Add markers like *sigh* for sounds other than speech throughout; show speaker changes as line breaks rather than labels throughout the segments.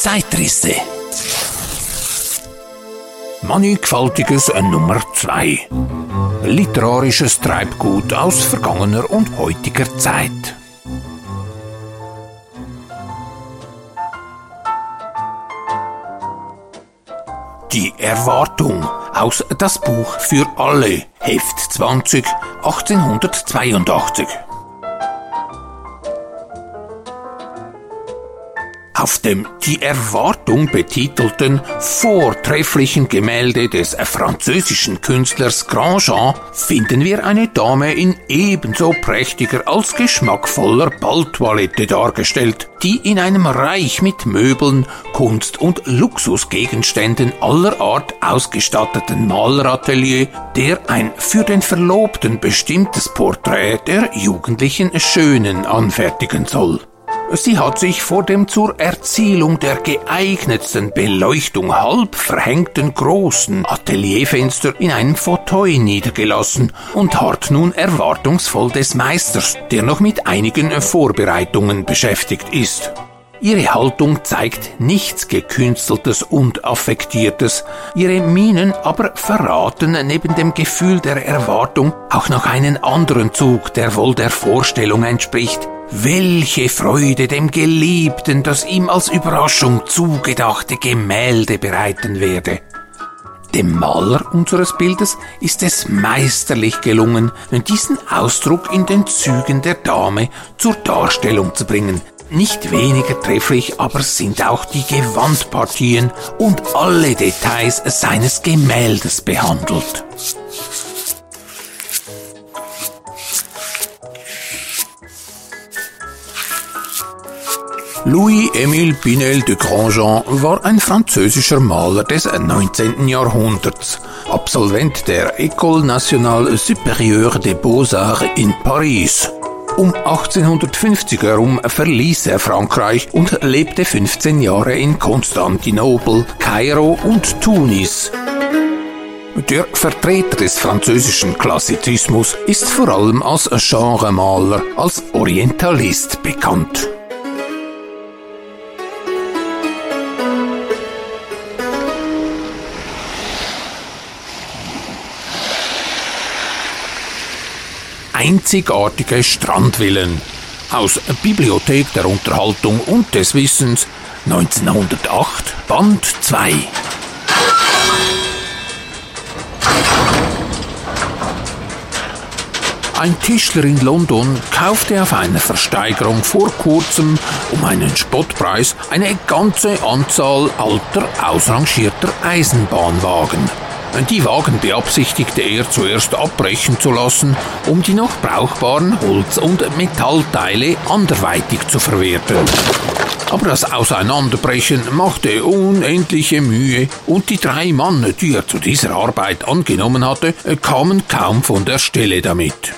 Zeitrisse. Mannigfaltiges Nummer 2. Literarisches Treibgut aus vergangener und heutiger Zeit. Die Erwartung aus Das Buch für alle, Heft 20, 1882. Auf dem Die Erwartung betitelten vortrefflichen Gemälde des französischen Künstlers Grandjean finden wir eine Dame in ebenso prächtiger als geschmackvoller Balltoilette dargestellt, die in einem reich mit Möbeln, Kunst und Luxusgegenständen aller Art ausgestatteten Maleratelier, der ein für den Verlobten bestimmtes Porträt der jugendlichen Schönen anfertigen soll. Sie hat sich vor dem zur Erzielung der geeignetsten Beleuchtung halb verhängten großen Atelierfenster in einem Fauteuil niedergelassen und harrt nun erwartungsvoll des Meisters, der noch mit einigen Vorbereitungen beschäftigt ist. Ihre Haltung zeigt nichts Gekünsteltes und Affektiertes, ihre Mienen aber verraten neben dem Gefühl der Erwartung auch noch einen anderen Zug, der wohl der Vorstellung entspricht, welche Freude dem Geliebten das ihm als Überraschung zugedachte Gemälde bereiten werde. Dem Maler unseres Bildes ist es meisterlich gelungen, diesen Ausdruck in den Zügen der Dame zur Darstellung zu bringen. Nicht weniger trefflich aber sind auch die Gewandpartien und alle Details seines Gemäldes behandelt. Louis-Émile Pinel de Grandjean war ein französischer Maler des 19. Jahrhunderts, Absolvent der École Nationale Supérieure des Beaux-Arts in Paris. Um 1850 herum verließ er Frankreich und lebte 15 Jahre in Konstantinopel, Kairo und Tunis. Der Vertreter des französischen Klassizismus ist vor allem als Genremaler, als Orientalist bekannt. Einzigartige Strandvillen aus Bibliothek der Unterhaltung und des Wissens 1908 Band 2. Ein Tischler in London kaufte auf einer Versteigerung vor kurzem um einen Spottpreis eine ganze Anzahl alter, ausrangierter Eisenbahnwagen. Die Wagen beabsichtigte er zuerst abbrechen zu lassen, um die noch brauchbaren Holz- und Metallteile anderweitig zu verwerten. Aber das Auseinanderbrechen machte unendliche Mühe und die drei Mann, die er zu dieser Arbeit angenommen hatte, kamen kaum von der Stelle damit.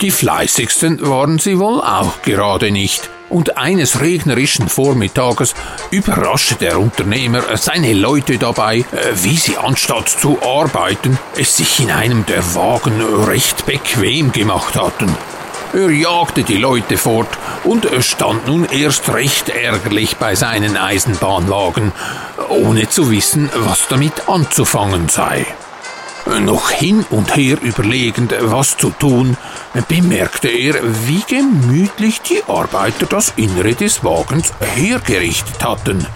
Die fleißigsten waren sie wohl auch gerade nicht und eines regnerischen Vormittages überraschte der Unternehmer seine Leute dabei, äh, wie sie anstatt zu arbeiten, es sich in einem der Wagen recht bequem gemacht hatten. Er jagte die Leute fort und stand nun erst recht ärgerlich bei seinen Eisenbahnwagen, ohne zu wissen, was damit anzufangen sei. Noch hin und her überlegend, was zu tun, bemerkte er, wie gemütlich die Arbeiter das Innere des Wagens hergerichtet hatten.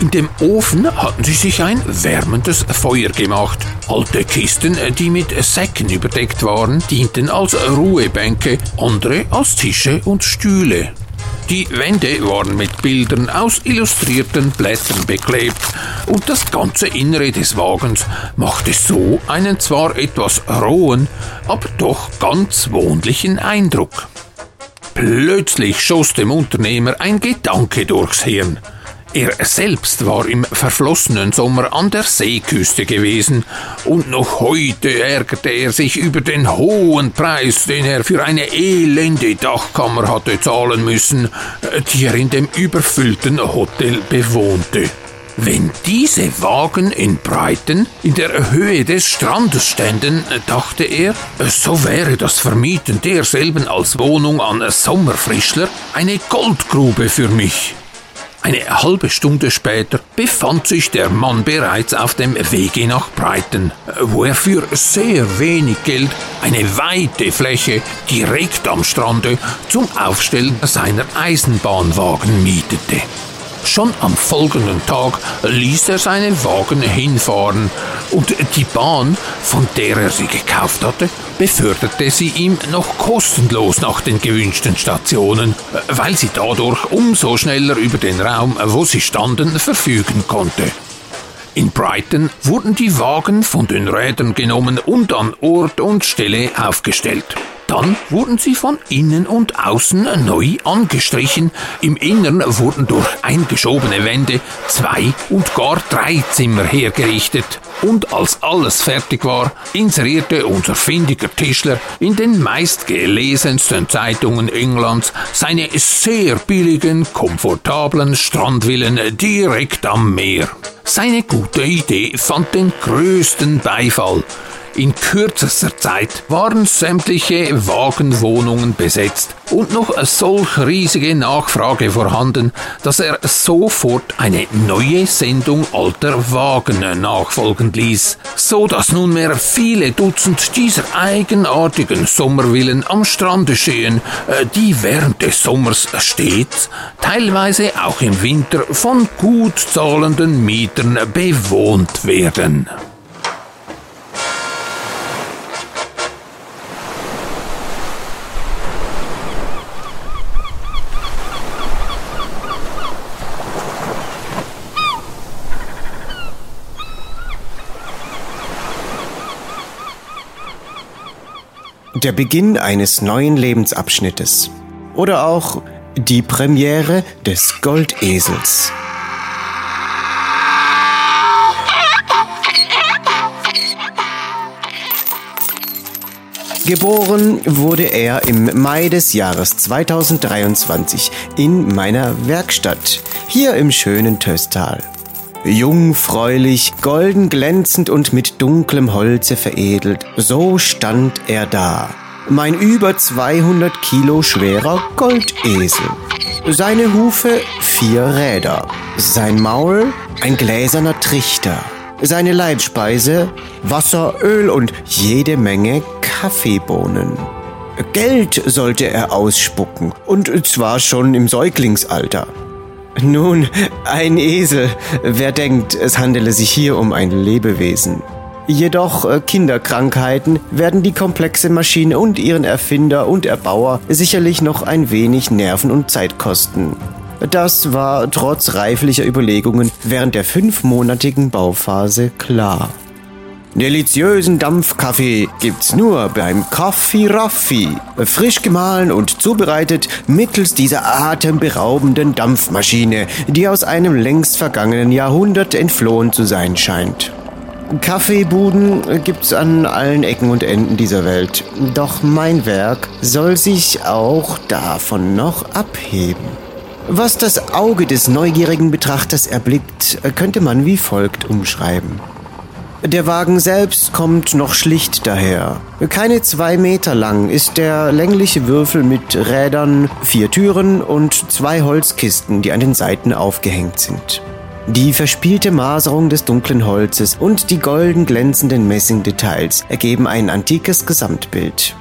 In dem Ofen hatten sie sich ein wärmendes Feuer gemacht. Alte Kisten, die mit Säcken überdeckt waren, dienten als Ruhebänke, andere als Tische und Stühle. Die Wände waren mit Bildern aus illustrierten Blättern beklebt und das ganze Innere des Wagens machte so einen zwar etwas rohen, aber doch ganz wohnlichen Eindruck. Plötzlich schoss dem Unternehmer ein Gedanke durchs Hirn. Er selbst war im verflossenen Sommer an der Seeküste gewesen und noch heute ärgerte er sich über den hohen Preis, den er für eine elende Dachkammer hatte zahlen müssen, die er in dem überfüllten Hotel bewohnte. Wenn diese Wagen in Breiten in der Höhe des Strandes ständen, dachte er, so wäre das Vermieten derselben als Wohnung an Sommerfrischler eine Goldgrube für mich. Eine halbe Stunde später befand sich der Mann bereits auf dem Wege nach Brighton, wo er für sehr wenig Geld eine weite Fläche direkt am Strande zum Aufstellen seiner Eisenbahnwagen mietete. Schon am folgenden Tag ließ er seine Wagen hinfahren und die Bahn, von der er sie gekauft hatte, beförderte sie ihm noch kostenlos nach den gewünschten Stationen, weil sie dadurch umso schneller über den Raum, wo sie standen, verfügen konnte. In Brighton wurden die Wagen von den Rädern genommen und an Ort und Stelle aufgestellt. Dann wurden sie von innen und außen neu angestrichen. Im Innern wurden durch eingeschobene Wände zwei und gar drei Zimmer hergerichtet. Und als alles fertig war, inserierte unser findiger Tischler in den meistgelesensten Zeitungen Englands seine sehr billigen, komfortablen Strandvillen direkt am Meer. Seine gute Idee fand den größten Beifall. In kürzester Zeit waren sämtliche Wagenwohnungen besetzt und noch solch riesige Nachfrage vorhanden, dass er sofort eine neue Sendung alter Wagen nachfolgen ließ, so dass nunmehr viele Dutzend dieser eigenartigen Sommervillen am Strande stehen, äh, die während des Sommers stets, teilweise auch im Winter von gut zahlenden Mietern bewohnt werden.
Der Beginn eines neuen Lebensabschnittes. Oder auch die Premiere des Goldesels. Geboren wurde er im Mai des Jahres 2023 in meiner Werkstatt, hier im schönen Töstal. Jungfräulich, golden glänzend und mit dunklem Holze veredelt, so stand er da. Mein über 200 Kilo schwerer Goldesel. Seine Hufe vier Räder. Sein Maul ein gläserner Trichter. Seine Leibspeise Wasser, Öl und jede Menge Kaffeebohnen. Geld sollte er ausspucken, und zwar schon im Säuglingsalter. Nun, ein Esel. Wer denkt, es handele sich hier um ein Lebewesen? Jedoch äh, Kinderkrankheiten werden die komplexe Maschine und ihren Erfinder und Erbauer sicherlich noch ein wenig Nerven und Zeit kosten. Das war trotz reiflicher Überlegungen während der fünfmonatigen Bauphase klar. Deliziösen Dampfkaffee gibt's nur beim Coffee Raffi. Frisch gemahlen und zubereitet mittels dieser atemberaubenden Dampfmaschine, die aus einem längst vergangenen Jahrhundert entflohen zu sein scheint. Kaffeebuden gibt's an allen Ecken und Enden dieser Welt. Doch mein Werk soll sich auch davon noch abheben. Was das Auge des neugierigen Betrachters erblickt, könnte man wie folgt umschreiben. Der Wagen selbst kommt noch schlicht daher. Keine zwei Meter lang ist der längliche Würfel mit Rädern, vier Türen und zwei Holzkisten, die an den Seiten aufgehängt sind. Die verspielte Maserung des dunklen Holzes und die golden glänzenden Messingdetails ergeben ein antikes Gesamtbild.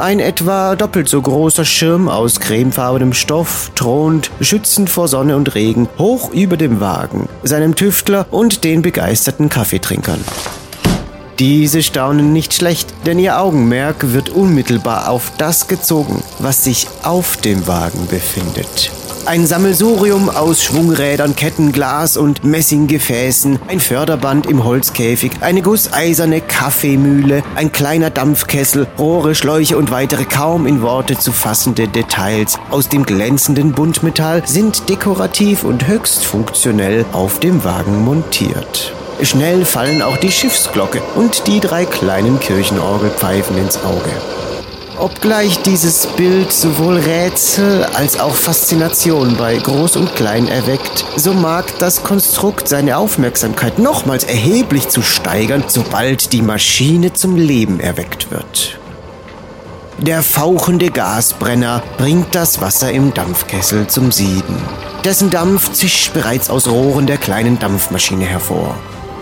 Ein etwa doppelt so großer Schirm aus cremefarbenem Stoff thront, schützend vor Sonne und Regen, hoch über dem Wagen, seinem Tüftler und den begeisterten Kaffeetrinkern. Diese staunen nicht schlecht, denn ihr Augenmerk wird unmittelbar auf das gezogen, was sich auf dem Wagen befindet. Ein Sammelsurium aus Schwungrädern, Ketten, Glas und Messinggefäßen, ein Förderband im Holzkäfig, eine gusseiserne Kaffeemühle, ein kleiner Dampfkessel, Rohre, Schläuche und weitere kaum in Worte zu fassende Details aus dem glänzenden Buntmetall sind dekorativ und höchst funktionell auf dem Wagen montiert. Schnell fallen auch die Schiffsglocke und die drei kleinen Kirchenorgelpfeifen ins Auge. Obgleich dieses Bild sowohl Rätsel als auch Faszination bei Groß und Klein erweckt, so mag das Konstrukt seine Aufmerksamkeit nochmals erheblich zu steigern, sobald die Maschine zum Leben erweckt wird. Der fauchende Gasbrenner bringt das Wasser im Dampfkessel zum Sieden. Dessen Dampf zischt bereits aus Rohren der kleinen Dampfmaschine hervor.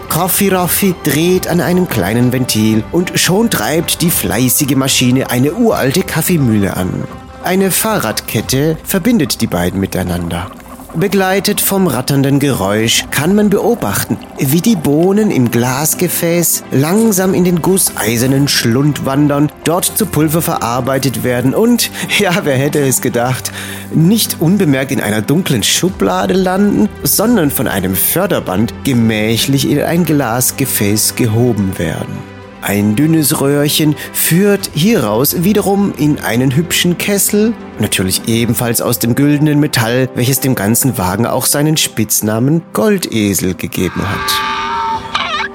Coffee Raffi dreht an einem kleinen Ventil und schon treibt die fleißige Maschine eine uralte Kaffeemühle an. Eine Fahrradkette verbindet die beiden miteinander. Begleitet vom ratternden Geräusch kann man beobachten, wie die Bohnen im Glasgefäß langsam in den gusseisernen Schlund wandern, dort zu Pulver verarbeitet werden und, *laughs* ja, wer hätte es gedacht, nicht unbemerkt in einer dunklen Schublade landen, sondern von einem Förderband gemächlich in ein Glasgefäß gehoben werden. Ein dünnes Röhrchen führt hieraus wiederum in einen hübschen Kessel, natürlich ebenfalls aus dem güldenen Metall, welches dem ganzen Wagen auch seinen Spitznamen Goldesel gegeben hat.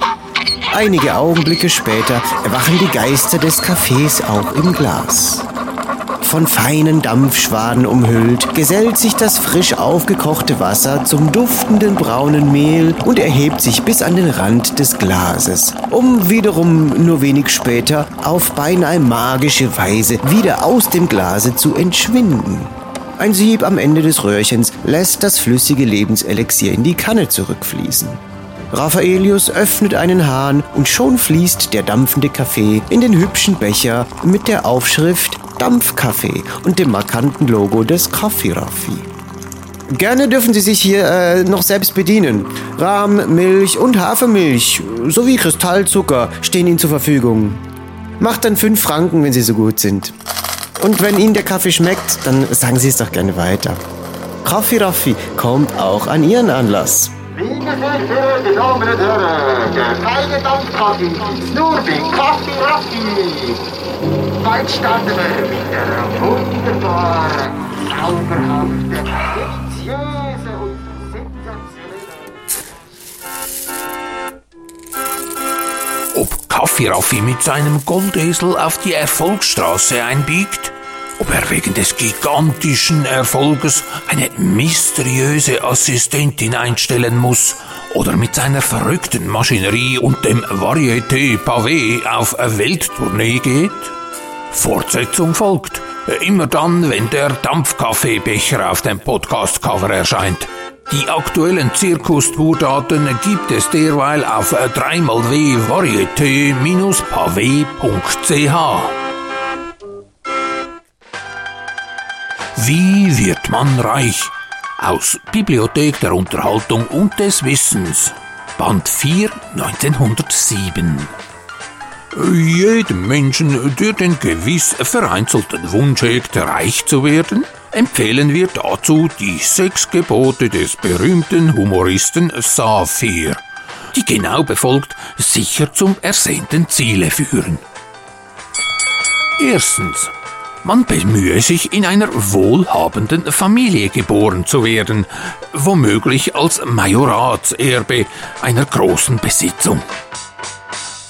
Einige Augenblicke später erwachen die Geister des Kaffees auch im Glas von feinen Dampfschwaden umhüllt, gesellt sich das frisch aufgekochte Wasser zum duftenden braunen Mehl und erhebt sich bis an den Rand des Glases, um wiederum nur wenig später auf beinahe magische Weise wieder aus dem Glase zu entschwinden. Ein Sieb am Ende des Röhrchens lässt das flüssige Lebenselixier in die Kanne zurückfließen. Raffaelius öffnet einen Hahn und schon fließt der dampfende Kaffee in den hübschen Becher mit der Aufschrift Dampfkaffee und dem markanten Logo des Kaffee Raffi. Gerne dürfen Sie sich hier äh, noch selbst bedienen. Rahm, Milch und Hafermilch sowie Kristallzucker stehen Ihnen zur Verfügung. Macht dann fünf Franken, wenn Sie so gut sind. Und wenn Ihnen der Kaffee schmeckt, dann sagen Sie es doch gerne weiter. Kaffee Raffi kommt auch an Ihren Anlass. Liebe sehr verehrte Damen und Herren, der feine Dampfkaffee nur bei Kaffee Raffi. Wir mit der wunderbaren, zauberhaften, deliziösen und
sensationellen... Ob Kaffee mit seinem Goldesel auf die Erfolgsstraße einbiegt, ob er wegen des gigantischen Erfolges eine mysteriöse Assistentin einstellen muss? Oder mit seiner verrückten Maschinerie und dem Varieté Pavé auf Welttournee geht? Fortsetzung folgt. Immer dann, wenn der Dampfkaffeebecher auf dem Podcast-Cover erscheint. Die aktuellen Zirkustourdaten gibt es derweil auf 3xw-varieté-pavé.ch. Wie wird man reich? Aus Bibliothek der Unterhaltung und des Wissens. Band 4 1907 jedem Menschen, der den gewiss vereinzelten Wunsch hegt, reich zu werden, empfehlen wir dazu die sechs Gebote des berühmten Humoristen Saphir, die genau befolgt sicher zum ersehnten Ziele führen. Erstens. Man bemühe sich, in einer wohlhabenden Familie geboren zu werden, womöglich als Majoratserbe einer großen Besitzung.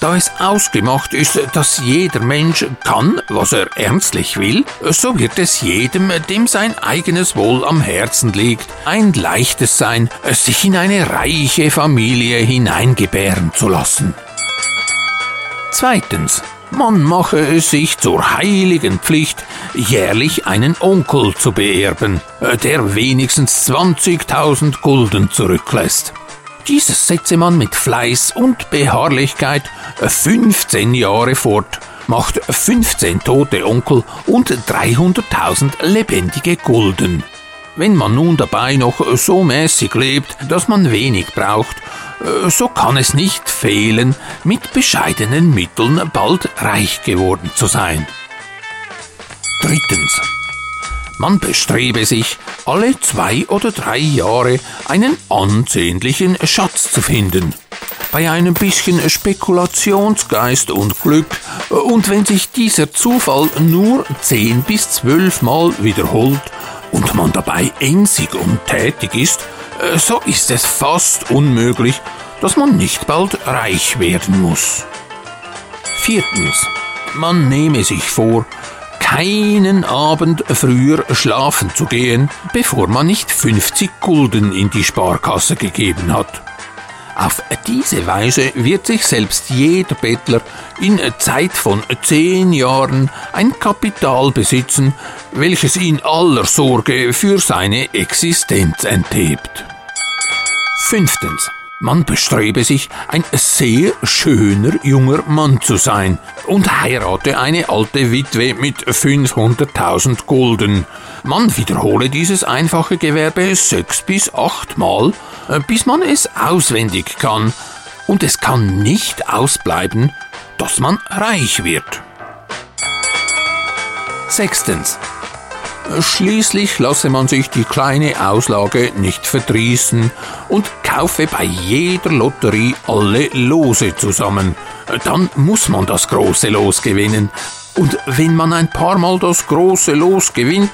Da es ausgemacht ist, dass jeder Mensch kann, was er ernstlich will, so wird es jedem, dem sein eigenes Wohl am Herzen liegt, ein leichtes sein, sich in eine reiche Familie hineingebären zu lassen. Zweitens. Man mache es sich zur heiligen Pflicht, jährlich einen Onkel zu beerben, der wenigstens 20.000 Gulden zurücklässt. Dieses setze man mit Fleiß und Beharrlichkeit 15 Jahre fort, macht 15 tote Onkel und 300.000 lebendige Gulden. Wenn man nun dabei noch so mäßig lebt, dass man wenig braucht, so kann es nicht fehlen, mit bescheidenen Mitteln bald reich geworden zu sein. Drittens. Man bestrebe sich, alle zwei oder drei Jahre einen ansehnlichen Schatz zu finden. Bei einem bisschen Spekulationsgeist und Glück und wenn sich dieser Zufall nur zehn bis zwölf Mal wiederholt und man dabei emsig und tätig ist, so ist es fast unmöglich, dass man nicht bald reich werden muss. Viertens. Man nehme sich vor, keinen Abend früher schlafen zu gehen, bevor man nicht 50 Gulden in die Sparkasse gegeben hat. Auf diese Weise wird sich selbst jeder Bettler in Zeit von zehn Jahren ein Kapital besitzen, welches ihn aller Sorge für seine Existenz enthebt. Fünftens. Man bestrebe sich, ein sehr schöner junger Mann zu sein und heirate eine alte Witwe mit 500.000 Gulden. Man wiederhole dieses einfache Gewerbe sechs bis acht Mal, äh, bis man es auswendig kann. Und es kann nicht ausbleiben, dass man reich wird. Sechstens. Schließlich lasse man sich die kleine Auslage nicht verdrießen und kaufe bei jeder Lotterie alle Lose zusammen. Dann muss man das große Los gewinnen. Und wenn man ein paar Mal das große Los gewinnt,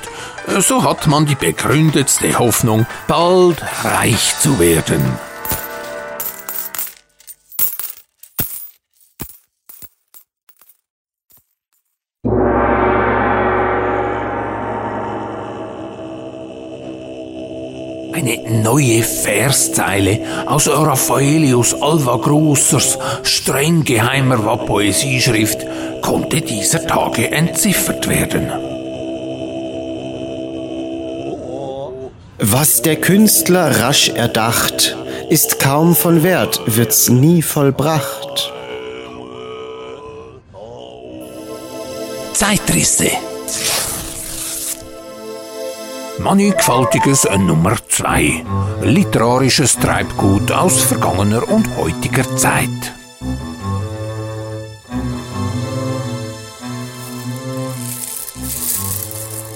so hat man die begründetste Hoffnung, bald reich zu werden. Eine neue Verszeile aus Raffaelius Alva Großers streng geheimer Poesieschrift konnte dieser Tage entziffert werden.
Was der Künstler rasch erdacht, ist kaum von Wert, wird's nie vollbracht.
Zeitrisse Mannigfaltiges Nummer 2. Literarisches Treibgut aus vergangener und heutiger Zeit.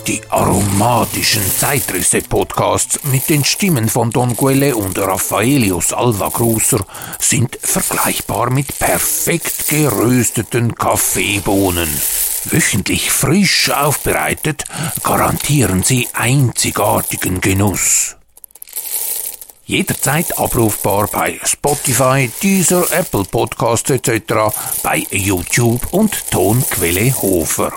Die aromatischen Zeitrisse-Podcasts mit den Stimmen von Don Guelle und Raffaelius Alva Gruser sind vergleichbar mit perfekt gerösteten Kaffeebohnen. Wöchentlich frisch aufbereitet, garantieren sie einzigartigen Genuss. Jederzeit abrufbar bei Spotify, Deezer, Apple Podcasts etc., bei YouTube und Tonquelle Hofer.